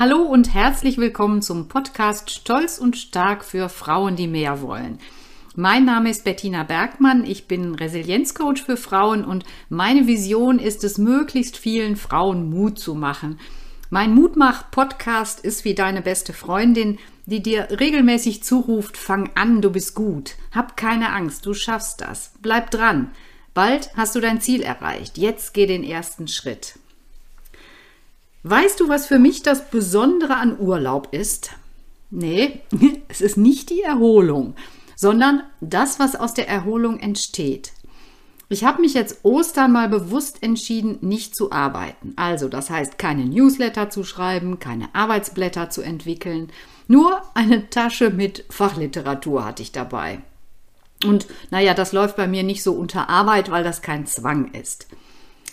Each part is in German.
Hallo und herzlich willkommen zum Podcast Stolz und Stark für Frauen, die mehr wollen. Mein Name ist Bettina Bergmann, ich bin Resilienzcoach für Frauen und meine Vision ist es, möglichst vielen Frauen Mut zu machen. Mein Mutmach-Podcast ist wie deine beste Freundin, die dir regelmäßig zuruft, fang an, du bist gut, hab keine Angst, du schaffst das, bleib dran. Bald hast du dein Ziel erreicht, jetzt geh den ersten Schritt. Weißt du, was für mich das Besondere an Urlaub ist? Nee, es ist nicht die Erholung, sondern das, was aus der Erholung entsteht. Ich habe mich jetzt Ostern mal bewusst entschieden, nicht zu arbeiten. Also, das heißt, keine Newsletter zu schreiben, keine Arbeitsblätter zu entwickeln. Nur eine Tasche mit Fachliteratur hatte ich dabei. Und naja, das läuft bei mir nicht so unter Arbeit, weil das kein Zwang ist.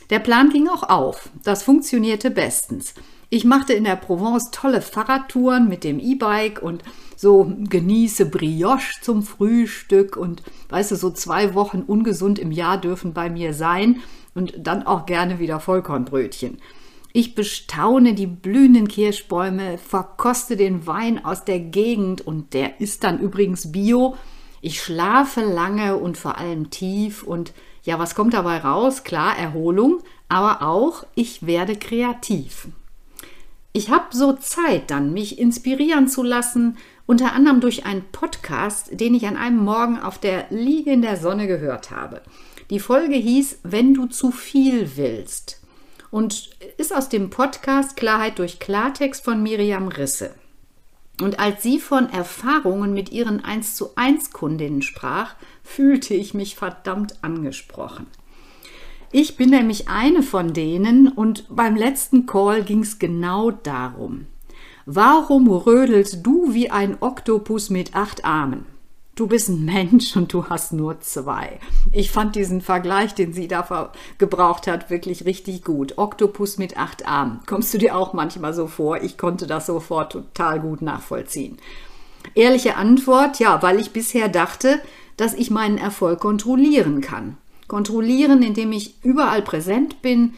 Der Plan ging auch auf. Das funktionierte bestens. Ich machte in der Provence tolle Fahrradtouren mit dem E-Bike und so genieße Brioche zum Frühstück und weißt du, so zwei Wochen ungesund im Jahr dürfen bei mir sein und dann auch gerne wieder Vollkornbrötchen. Ich bestaune die blühenden Kirschbäume, verkoste den Wein aus der Gegend und der ist dann übrigens bio. Ich schlafe lange und vor allem tief und ja, was kommt dabei raus? Klar, Erholung, aber auch, ich werde kreativ. Ich habe so Zeit dann, mich inspirieren zu lassen, unter anderem durch einen Podcast, den ich an einem Morgen auf der Liege in der Sonne gehört habe. Die Folge hieß Wenn du zu viel willst und ist aus dem Podcast Klarheit durch Klartext von Miriam Risse. Und als sie von Erfahrungen mit ihren 1 zu 1 Kundinnen sprach, fühlte ich mich verdammt angesprochen. Ich bin nämlich eine von denen und beim letzten Call ging es genau darum. Warum rödelst du wie ein Oktopus mit acht Armen? Du bist ein Mensch und du hast nur zwei. Ich fand diesen Vergleich, den sie da gebraucht hat, wirklich richtig gut. Oktopus mit acht Armen. Kommst du dir auch manchmal so vor? Ich konnte das sofort total gut nachvollziehen. Ehrliche Antwort, ja, weil ich bisher dachte, dass ich meinen Erfolg kontrollieren kann. Kontrollieren, indem ich überall präsent bin,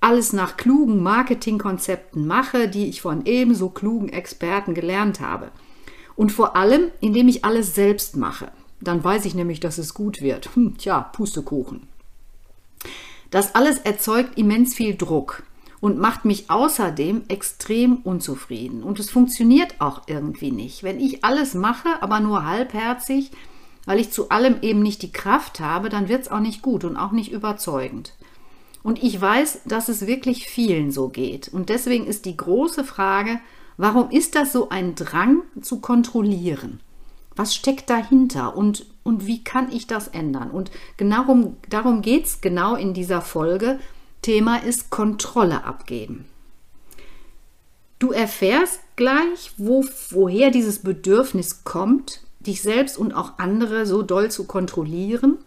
alles nach klugen Marketingkonzepten mache, die ich von ebenso klugen Experten gelernt habe. Und vor allem, indem ich alles selbst mache. Dann weiß ich nämlich, dass es gut wird. Hm, tja, Pustekuchen. Das alles erzeugt immens viel Druck und macht mich außerdem extrem unzufrieden. Und es funktioniert auch irgendwie nicht. Wenn ich alles mache, aber nur halbherzig, weil ich zu allem eben nicht die Kraft habe, dann wird es auch nicht gut und auch nicht überzeugend. Und ich weiß, dass es wirklich vielen so geht. Und deswegen ist die große Frage, warum ist das so ein Drang zu kontrollieren? Was steckt dahinter und, und wie kann ich das ändern? Und genau darum geht es genau in dieser Folge. Thema ist Kontrolle abgeben. Du erfährst gleich, wo, woher dieses Bedürfnis kommt, dich selbst und auch andere so doll zu kontrollieren.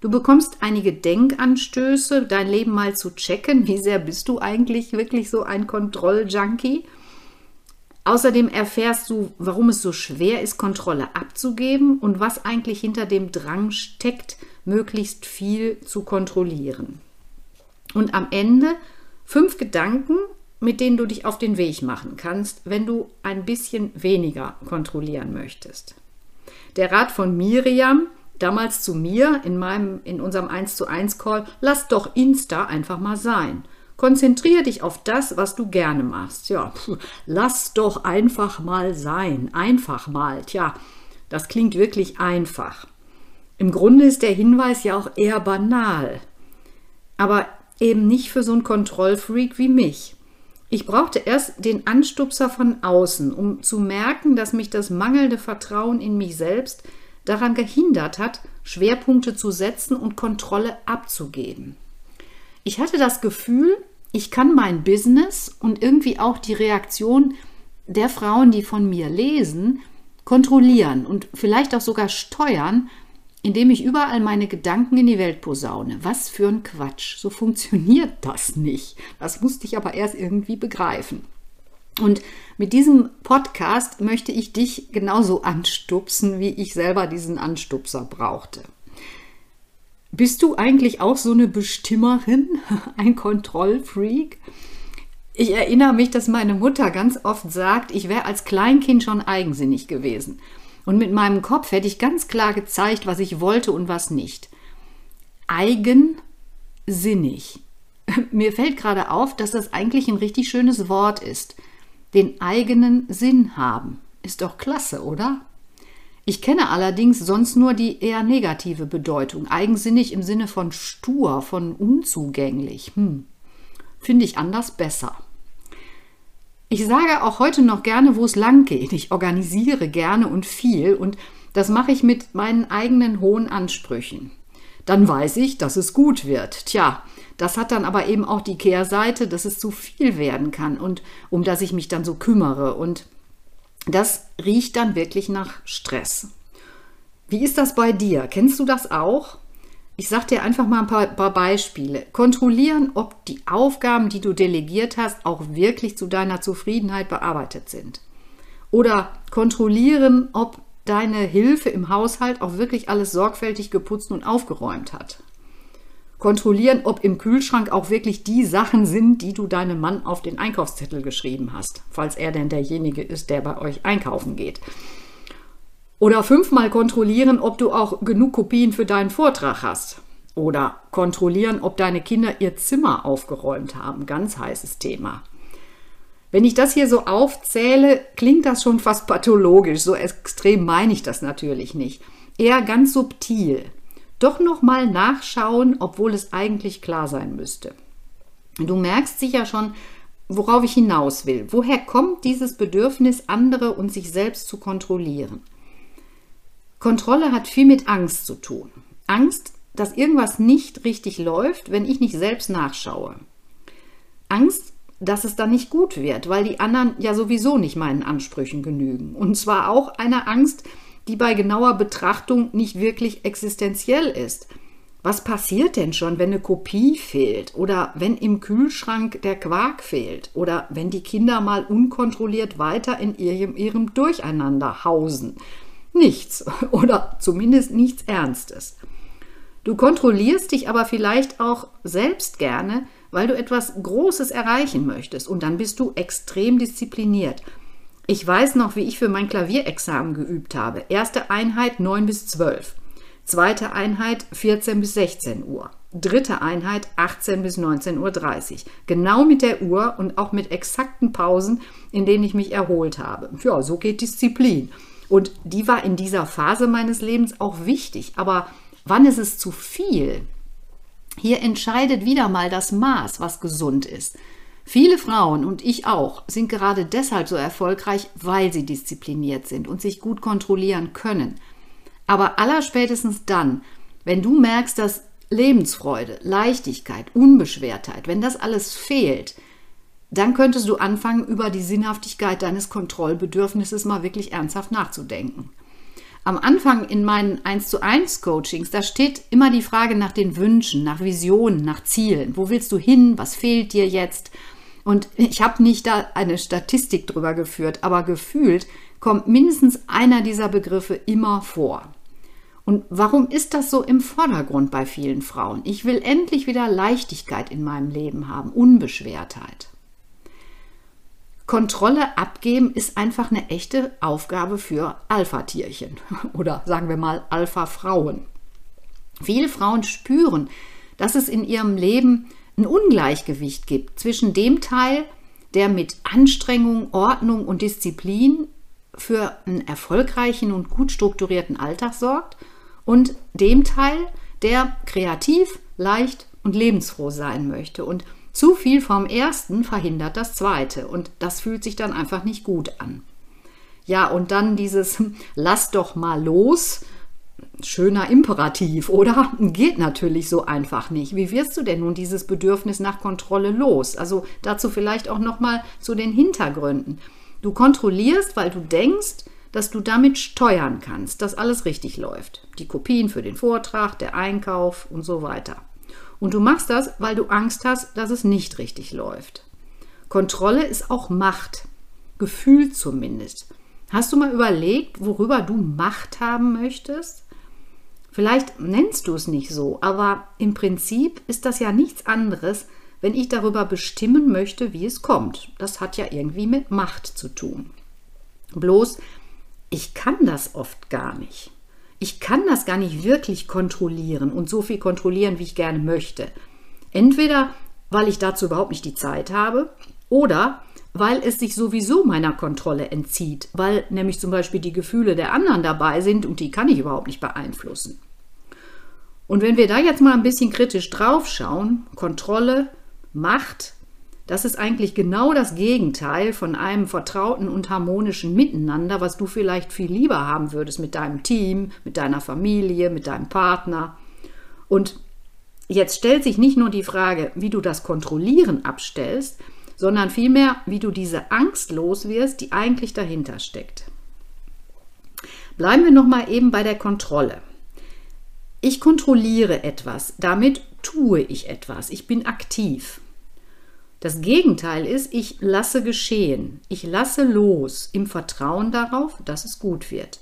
Du bekommst einige Denkanstöße, dein Leben mal zu checken. Wie sehr bist du eigentlich wirklich so ein Kontrolljunkie? Außerdem erfährst du, warum es so schwer ist, Kontrolle abzugeben und was eigentlich hinter dem Drang steckt, möglichst viel zu kontrollieren. Und am Ende fünf Gedanken, mit denen du dich auf den Weg machen kannst, wenn du ein bisschen weniger kontrollieren möchtest. Der Rat von Miriam, damals zu mir in, meinem, in unserem 1 zu 1 Call, lass doch Insta einfach mal sein. Konzentriere dich auf das, was du gerne machst. Ja, lass doch einfach mal sein. Einfach mal. Tja, das klingt wirklich einfach. Im Grunde ist der Hinweis ja auch eher banal. Aber eben nicht für so einen Kontrollfreak wie mich. Ich brauchte erst den Anstupser von außen, um zu merken, dass mich das mangelnde Vertrauen in mich selbst daran gehindert hat, Schwerpunkte zu setzen und Kontrolle abzugeben. Ich hatte das Gefühl, ich kann mein Business und irgendwie auch die Reaktion der Frauen, die von mir lesen, kontrollieren und vielleicht auch sogar steuern, indem ich überall meine Gedanken in die Welt posaune. Was für ein Quatsch. So funktioniert das nicht. Das musste ich aber erst irgendwie begreifen. Und mit diesem Podcast möchte ich dich genauso anstupsen, wie ich selber diesen Anstupser brauchte. Bist du eigentlich auch so eine Bestimmerin, ein Kontrollfreak? Ich erinnere mich, dass meine Mutter ganz oft sagt, ich wäre als Kleinkind schon eigensinnig gewesen. Und mit meinem Kopf hätte ich ganz klar gezeigt, was ich wollte und was nicht. Eigensinnig. Mir fällt gerade auf, dass das eigentlich ein richtig schönes Wort ist. Den eigenen Sinn haben. Ist doch klasse, oder? Ich kenne allerdings sonst nur die eher negative Bedeutung. Eigensinnig im Sinne von stur, von unzugänglich. Hm. Finde ich anders besser. Ich sage auch heute noch gerne, wo es lang geht. Ich organisiere gerne und viel und das mache ich mit meinen eigenen hohen Ansprüchen. Dann weiß ich, dass es gut wird. Tja, das hat dann aber eben auch die Kehrseite, dass es zu viel werden kann und um das ich mich dann so kümmere. Und das riecht dann wirklich nach Stress. Wie ist das bei dir? Kennst du das auch? Ich sage dir einfach mal ein paar, paar, Beispiele. Kontrollieren, ob die Aufgaben, die du delegiert hast, auch wirklich zu deiner Zufriedenheit bearbeitet sind. Oder kontrollieren, ob deine Hilfe im Haushalt auch wirklich alles sorgfältig geputzt und aufgeräumt hat. Kontrollieren, ob im Kühlschrank auch wirklich die Sachen sind, die du deinem Mann auf den Einkaufszettel geschrieben hast, falls er denn derjenige ist, der bei euch einkaufen geht. Oder fünfmal kontrollieren, ob du auch genug Kopien für deinen Vortrag hast. Oder kontrollieren, ob deine Kinder ihr Zimmer aufgeräumt haben. Ganz heißes Thema. Wenn ich das hier so aufzähle, klingt das schon fast pathologisch. So extrem meine ich das natürlich nicht. Eher ganz subtil. Doch nochmal nachschauen, obwohl es eigentlich klar sein müsste. Du merkst sicher schon, worauf ich hinaus will. Woher kommt dieses Bedürfnis, andere und sich selbst zu kontrollieren? Kontrolle hat viel mit Angst zu tun. Angst, dass irgendwas nicht richtig läuft, wenn ich nicht selbst nachschaue. Angst, dass es dann nicht gut wird, weil die anderen ja sowieso nicht meinen Ansprüchen genügen. Und zwar auch eine Angst, die bei genauer Betrachtung nicht wirklich existenziell ist. Was passiert denn schon, wenn eine Kopie fehlt oder wenn im Kühlschrank der Quark fehlt oder wenn die Kinder mal unkontrolliert weiter in ihrem, ihrem Durcheinander hausen? nichts oder zumindest nichts Ernstes. Du kontrollierst dich aber vielleicht auch selbst gerne, weil du etwas Großes erreichen möchtest und dann bist du extrem diszipliniert. Ich weiß noch, wie ich für mein Klavierexamen geübt habe. Erste Einheit 9 bis 12, zweite Einheit 14 bis 16 Uhr, dritte Einheit 18 bis 19.30 Uhr. Genau mit der Uhr und auch mit exakten Pausen, in denen ich mich erholt habe. Ja, so geht Disziplin. Und die war in dieser Phase meines Lebens auch wichtig. Aber wann ist es zu viel? Hier entscheidet wieder mal das Maß, was gesund ist. Viele Frauen und ich auch sind gerade deshalb so erfolgreich, weil sie diszipliniert sind und sich gut kontrollieren können. Aber allerspätestens dann, wenn du merkst, dass Lebensfreude, Leichtigkeit, Unbeschwertheit, wenn das alles fehlt, dann könntest du anfangen, über die Sinnhaftigkeit deines Kontrollbedürfnisses mal wirklich ernsthaft nachzudenken. Am Anfang in meinen 1 zu 1 Coachings, da steht immer die Frage nach den Wünschen, nach Visionen, nach Zielen. Wo willst du hin? Was fehlt dir jetzt? Und ich habe nicht da eine Statistik drüber geführt, aber gefühlt kommt mindestens einer dieser Begriffe immer vor. Und warum ist das so im Vordergrund bei vielen Frauen? Ich will endlich wieder Leichtigkeit in meinem Leben haben, Unbeschwertheit. Kontrolle abgeben ist einfach eine echte Aufgabe für Alpha-Tierchen oder sagen wir mal Alpha-Frauen. Viele Frauen spüren, dass es in ihrem Leben ein Ungleichgewicht gibt zwischen dem Teil, der mit Anstrengung, Ordnung und Disziplin für einen erfolgreichen und gut strukturierten Alltag sorgt und dem Teil, der kreativ, leicht und lebensfroh sein möchte und zu viel vom ersten verhindert das zweite und das fühlt sich dann einfach nicht gut an. Ja, und dann dieses Lass doch mal los. Schöner Imperativ, oder? Geht natürlich so einfach nicht. Wie wirst du denn nun dieses Bedürfnis nach Kontrolle los? Also dazu vielleicht auch noch mal zu den Hintergründen. Du kontrollierst, weil du denkst, dass du damit steuern kannst, dass alles richtig läuft. Die Kopien für den Vortrag, der Einkauf und so weiter. Und du machst das, weil du Angst hast, dass es nicht richtig läuft. Kontrolle ist auch Macht. Gefühl zumindest. Hast du mal überlegt, worüber du Macht haben möchtest? Vielleicht nennst du es nicht so, aber im Prinzip ist das ja nichts anderes wenn ich darüber bestimmen möchte, wie es kommt. Das hat ja irgendwie mit Macht zu tun. Bloß, ich kann das oft gar nicht. Ich kann das gar nicht wirklich kontrollieren und so viel kontrollieren, wie ich gerne möchte. Entweder, weil ich dazu überhaupt nicht die Zeit habe oder weil es sich sowieso meiner Kontrolle entzieht, weil nämlich zum Beispiel die Gefühle der anderen dabei sind und die kann ich überhaupt nicht beeinflussen. Und wenn wir da jetzt mal ein bisschen kritisch drauf schauen, Kontrolle, Macht, das ist eigentlich genau das Gegenteil von einem vertrauten und harmonischen Miteinander, was du vielleicht viel lieber haben würdest mit deinem Team, mit deiner Familie, mit deinem Partner. Und jetzt stellt sich nicht nur die Frage, wie du das Kontrollieren abstellst, sondern vielmehr, wie du diese Angst los wirst, die eigentlich dahinter steckt. Bleiben wir nochmal eben bei der Kontrolle. Ich kontrolliere etwas, damit tue ich etwas, ich bin aktiv. Das Gegenteil ist, ich lasse geschehen, ich lasse los im Vertrauen darauf, dass es gut wird.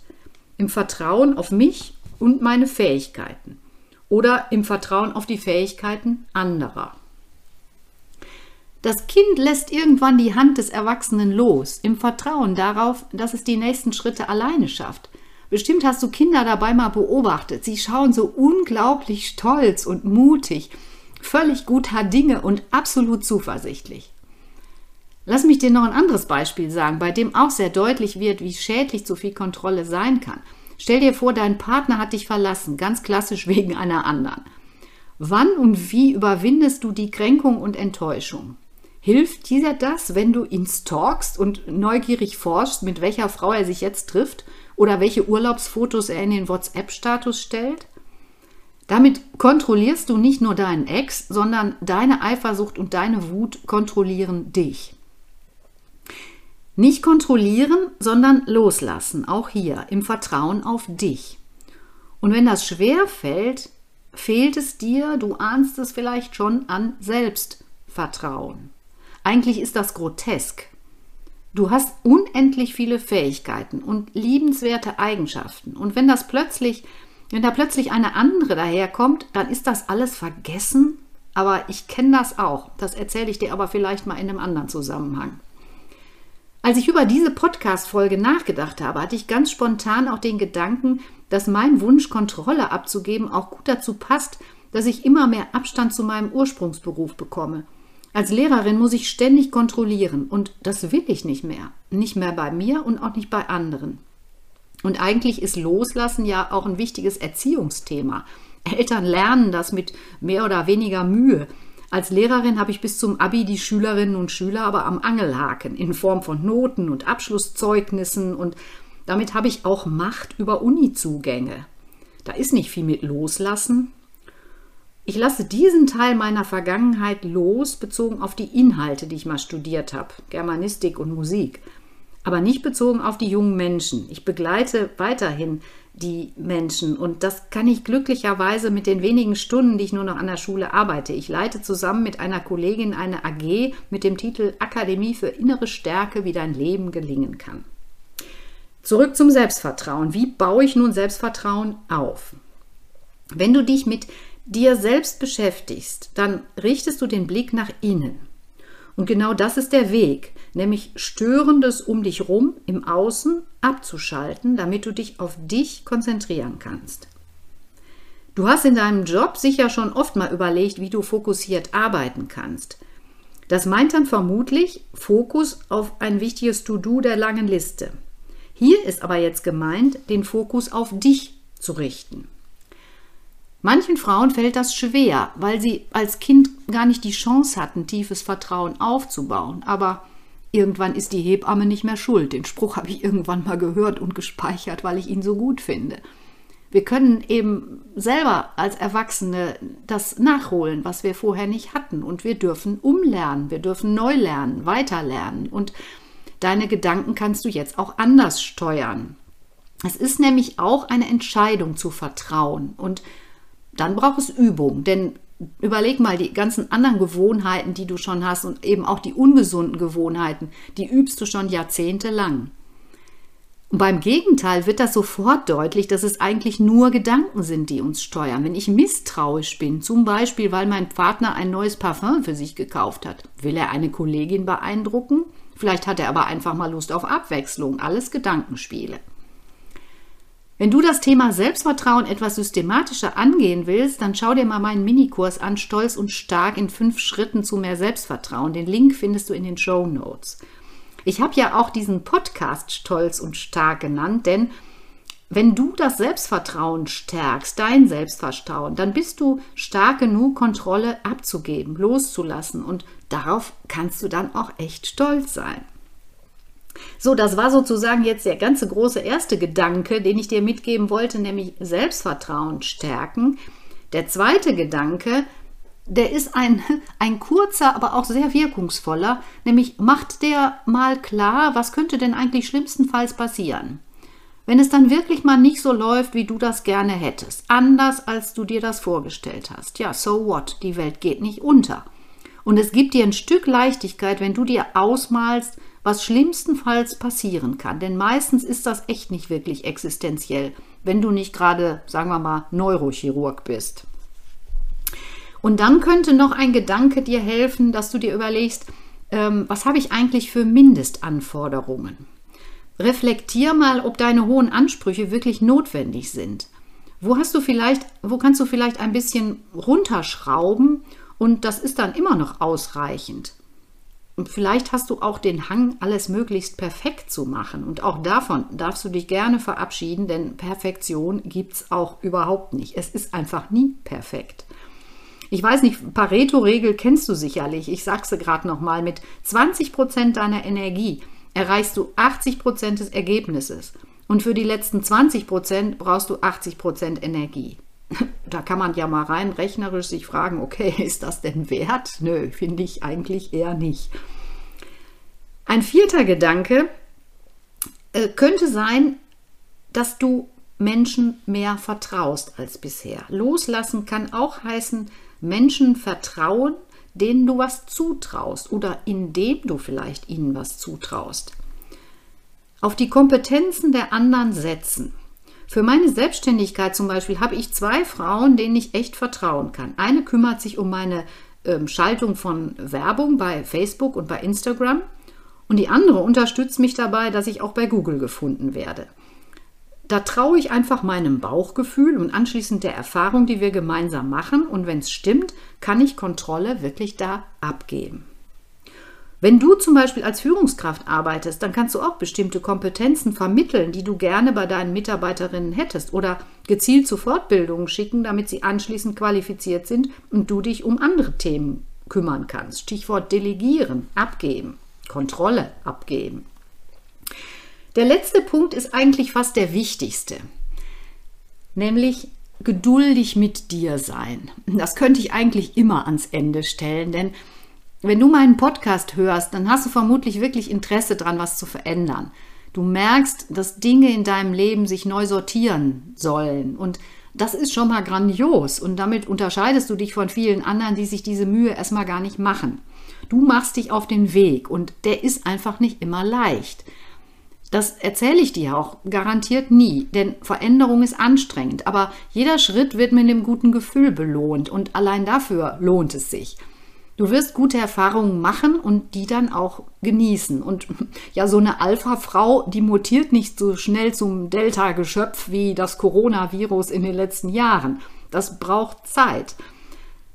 Im Vertrauen auf mich und meine Fähigkeiten oder im Vertrauen auf die Fähigkeiten anderer. Das Kind lässt irgendwann die Hand des Erwachsenen los, im Vertrauen darauf, dass es die nächsten Schritte alleine schafft. Bestimmt hast du Kinder dabei mal beobachtet. Sie schauen so unglaublich stolz und mutig, völlig guter Dinge und absolut zuversichtlich. Lass mich dir noch ein anderes Beispiel sagen, bei dem auch sehr deutlich wird, wie schädlich zu viel Kontrolle sein kann. Stell dir vor, dein Partner hat dich verlassen, ganz klassisch wegen einer anderen. Wann und wie überwindest du die Kränkung und Enttäuschung? Hilft dir das, wenn du ihn stalkst und neugierig forschst, mit welcher Frau er sich jetzt trifft oder welche Urlaubsfotos er in den WhatsApp-Status stellt? Damit kontrollierst du nicht nur deinen Ex, sondern deine Eifersucht und deine Wut kontrollieren dich. Nicht kontrollieren, sondern loslassen, auch hier im Vertrauen auf dich. Und wenn das schwer fällt, fehlt es dir, du ahnst es vielleicht schon, an Selbstvertrauen. Eigentlich ist das grotesk. Du hast unendlich viele Fähigkeiten und liebenswerte Eigenschaften. Und wenn das plötzlich, wenn da plötzlich eine andere daherkommt, dann ist das alles vergessen. Aber ich kenne das auch. Das erzähle ich dir aber vielleicht mal in einem anderen Zusammenhang. Als ich über diese Podcast-Folge nachgedacht habe, hatte ich ganz spontan auch den Gedanken, dass mein Wunsch, Kontrolle abzugeben, auch gut dazu passt, dass ich immer mehr Abstand zu meinem Ursprungsberuf bekomme als Lehrerin muss ich ständig kontrollieren und das will ich nicht mehr. Nicht mehr bei mir und auch nicht bei anderen. Und eigentlich ist Loslassen ja auch ein wichtiges Erziehungsthema. Eltern lernen das mit mehr oder weniger Mühe. Als Lehrerin habe ich bis zum Abi die Schülerinnen und Schüler aber am Angelhaken in Form von Noten und Abschlusszeugnissen und damit habe ich auch Macht über Unizugänge. Da ist nicht viel mit Loslassen, ich lasse diesen Teil meiner Vergangenheit los, bezogen auf die Inhalte, die ich mal studiert habe, Germanistik und Musik, aber nicht bezogen auf die jungen Menschen. Ich begleite weiterhin die Menschen und das kann ich glücklicherweise mit den wenigen Stunden, die ich nur noch an der Schule arbeite. Ich leite zusammen mit einer Kollegin eine AG mit dem Titel Akademie für innere Stärke, wie dein Leben gelingen kann. Zurück zum Selbstvertrauen. Wie baue ich nun Selbstvertrauen auf? Wenn du dich mit dir selbst beschäftigst, dann richtest du den Blick nach innen. Und genau das ist der Weg, nämlich Störendes um dich rum im Außen abzuschalten, damit du dich auf dich konzentrieren kannst. Du hast in deinem Job sicher schon oft mal überlegt, wie du fokussiert arbeiten kannst. Das meint dann vermutlich Fokus auf ein wichtiges To-Do der langen Liste. Hier ist aber jetzt gemeint, den Fokus auf dich zu richten. Manchen Frauen fällt das schwer, weil sie als Kind gar nicht die Chance hatten, tiefes Vertrauen aufzubauen. Aber irgendwann ist die Hebamme nicht mehr schuld. Den Spruch habe ich irgendwann mal gehört und gespeichert, weil ich ihn so gut finde. Wir können eben selber als Erwachsene das nachholen, was wir vorher nicht hatten. Und wir dürfen umlernen, wir dürfen neu lernen, weiterlernen. Und deine Gedanken kannst du jetzt auch anders steuern. Es ist nämlich auch eine Entscheidung zu vertrauen. Und dann braucht es Übung. Denn überleg mal, die ganzen anderen Gewohnheiten, die du schon hast und eben auch die ungesunden Gewohnheiten, die übst du schon jahrzehntelang. Und beim Gegenteil wird das sofort deutlich, dass es eigentlich nur Gedanken sind, die uns steuern. Wenn ich misstrauisch bin, zum Beispiel weil mein Partner ein neues Parfum für sich gekauft hat, will er eine Kollegin beeindrucken? Vielleicht hat er aber einfach mal Lust auf Abwechslung, alles Gedankenspiele. Wenn du das Thema Selbstvertrauen etwas systematischer angehen willst, dann schau dir mal meinen Minikurs an, Stolz und Stark in fünf Schritten zu mehr Selbstvertrauen. Den Link findest du in den Show Notes. Ich habe ja auch diesen Podcast Stolz und Stark genannt, denn wenn du das Selbstvertrauen stärkst, dein Selbstvertrauen, dann bist du stark genug, Kontrolle abzugeben, loszulassen und darauf kannst du dann auch echt stolz sein. So, das war sozusagen jetzt der ganze große erste Gedanke, den ich dir mitgeben wollte, nämlich Selbstvertrauen stärken. Der zweite Gedanke, der ist ein, ein kurzer, aber auch sehr wirkungsvoller, nämlich macht der mal klar, was könnte denn eigentlich schlimmstenfalls passieren. Wenn es dann wirklich mal nicht so läuft, wie du das gerne hättest, anders als du dir das vorgestellt hast, ja, so what, die Welt geht nicht unter. Und es gibt dir ein Stück Leichtigkeit, wenn du dir ausmalst, was schlimmstenfalls passieren kann. Denn meistens ist das echt nicht wirklich existenziell, wenn du nicht gerade, sagen wir mal, Neurochirurg bist. Und dann könnte noch ein Gedanke dir helfen, dass du dir überlegst, ähm, was habe ich eigentlich für Mindestanforderungen? Reflektier mal, ob deine hohen Ansprüche wirklich notwendig sind. Wo hast du vielleicht, wo kannst du vielleicht ein bisschen runterschrauben und das ist dann immer noch ausreichend? Und vielleicht hast du auch den Hang, alles möglichst perfekt zu machen. Und auch davon darfst du dich gerne verabschieden, denn Perfektion gibt es auch überhaupt nicht. Es ist einfach nie perfekt. Ich weiß nicht, Pareto-Regel kennst du sicherlich. Ich sag's dir gerade nochmal. Mit 20 Prozent deiner Energie erreichst du 80 Prozent des Ergebnisses. Und für die letzten 20 Prozent brauchst du 80 Prozent Energie. Da kann man ja mal rein rechnerisch sich fragen, okay, ist das denn wert? Nö, finde ich eigentlich eher nicht. Ein vierter Gedanke äh, könnte sein, dass du Menschen mehr vertraust als bisher. Loslassen kann auch heißen, Menschen vertrauen, denen du was zutraust oder indem du vielleicht ihnen was zutraust. Auf die Kompetenzen der anderen setzen. Für meine Selbstständigkeit zum Beispiel habe ich zwei Frauen, denen ich echt vertrauen kann. Eine kümmert sich um meine ähm, Schaltung von Werbung bei Facebook und bei Instagram und die andere unterstützt mich dabei, dass ich auch bei Google gefunden werde. Da traue ich einfach meinem Bauchgefühl und anschließend der Erfahrung, die wir gemeinsam machen. Und wenn es stimmt, kann ich Kontrolle wirklich da abgeben. Wenn du zum Beispiel als Führungskraft arbeitest, dann kannst du auch bestimmte Kompetenzen vermitteln, die du gerne bei deinen Mitarbeiterinnen hättest oder gezielt zu Fortbildungen schicken, damit sie anschließend qualifiziert sind und du dich um andere Themen kümmern kannst. Stichwort Delegieren, abgeben, Kontrolle abgeben. Der letzte Punkt ist eigentlich fast der wichtigste, nämlich geduldig mit dir sein. Das könnte ich eigentlich immer ans Ende stellen, denn wenn du meinen Podcast hörst, dann hast du vermutlich wirklich Interesse daran, was zu verändern. Du merkst, dass Dinge in deinem Leben sich neu sortieren sollen. Und das ist schon mal grandios. Und damit unterscheidest du dich von vielen anderen, die sich diese Mühe erstmal gar nicht machen. Du machst dich auf den Weg und der ist einfach nicht immer leicht. Das erzähle ich dir auch garantiert nie, denn Veränderung ist anstrengend, aber jeder Schritt wird mit einem guten Gefühl belohnt und allein dafür lohnt es sich. Du wirst gute Erfahrungen machen und die dann auch genießen. Und ja, so eine Alpha-Frau, die mutiert nicht so schnell zum Delta-Geschöpf wie das Coronavirus in den letzten Jahren. Das braucht Zeit.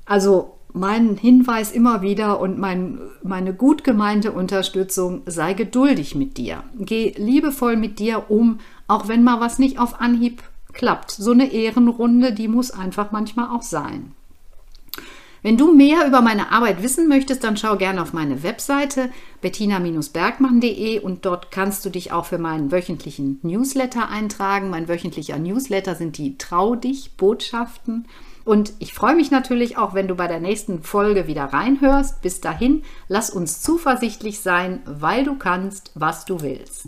Also mein Hinweis immer wieder und mein, meine gut gemeinte Unterstützung, sei geduldig mit dir. Geh liebevoll mit dir um, auch wenn mal was nicht auf Anhieb klappt. So eine Ehrenrunde, die muss einfach manchmal auch sein. Wenn du mehr über meine Arbeit wissen möchtest, dann schau gerne auf meine Webseite bettina-bergmann.de und dort kannst du dich auch für meinen wöchentlichen Newsletter eintragen. Mein wöchentlicher Newsletter sind die Trau dich Botschaften. Und ich freue mich natürlich auch, wenn du bei der nächsten Folge wieder reinhörst. Bis dahin, lass uns zuversichtlich sein, weil du kannst, was du willst.